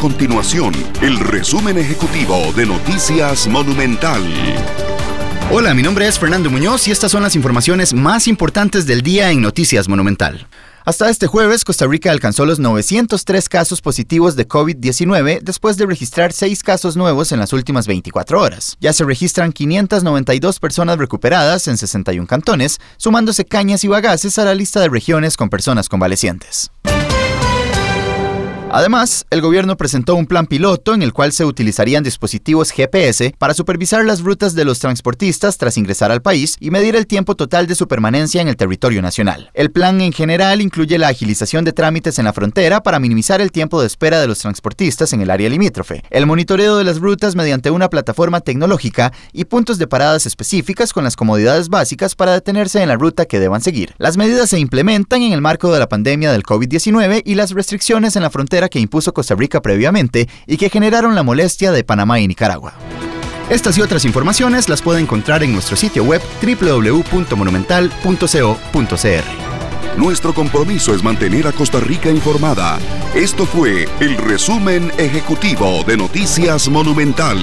Continuación, el resumen ejecutivo de Noticias Monumental. Hola, mi nombre es Fernando Muñoz y estas son las informaciones más importantes del día en Noticias Monumental. Hasta este jueves, Costa Rica alcanzó los 903 casos positivos de COVID-19 después de registrar 6 casos nuevos en las últimas 24 horas. Ya se registran 592 personas recuperadas en 61 cantones, sumándose Cañas y Bagaces a la lista de regiones con personas convalecientes. Además, el gobierno presentó un plan piloto en el cual se utilizarían dispositivos GPS para supervisar las rutas de los transportistas tras ingresar al país y medir el tiempo total de su permanencia en el territorio nacional. El plan en general incluye la agilización de trámites en la frontera para minimizar el tiempo de espera de los transportistas en el área limítrofe, el monitoreo de las rutas mediante una plataforma tecnológica y puntos de paradas específicas con las comodidades básicas para detenerse en la ruta que deban seguir. Las medidas se implementan en el marco de la pandemia del COVID-19 y las restricciones en la frontera que impuso Costa Rica previamente y que generaron la molestia de Panamá y Nicaragua. Estas y otras informaciones las puede encontrar en nuestro sitio web www.monumental.co.cr. Nuestro compromiso es mantener a Costa Rica informada. Esto fue el resumen ejecutivo de Noticias Monumental.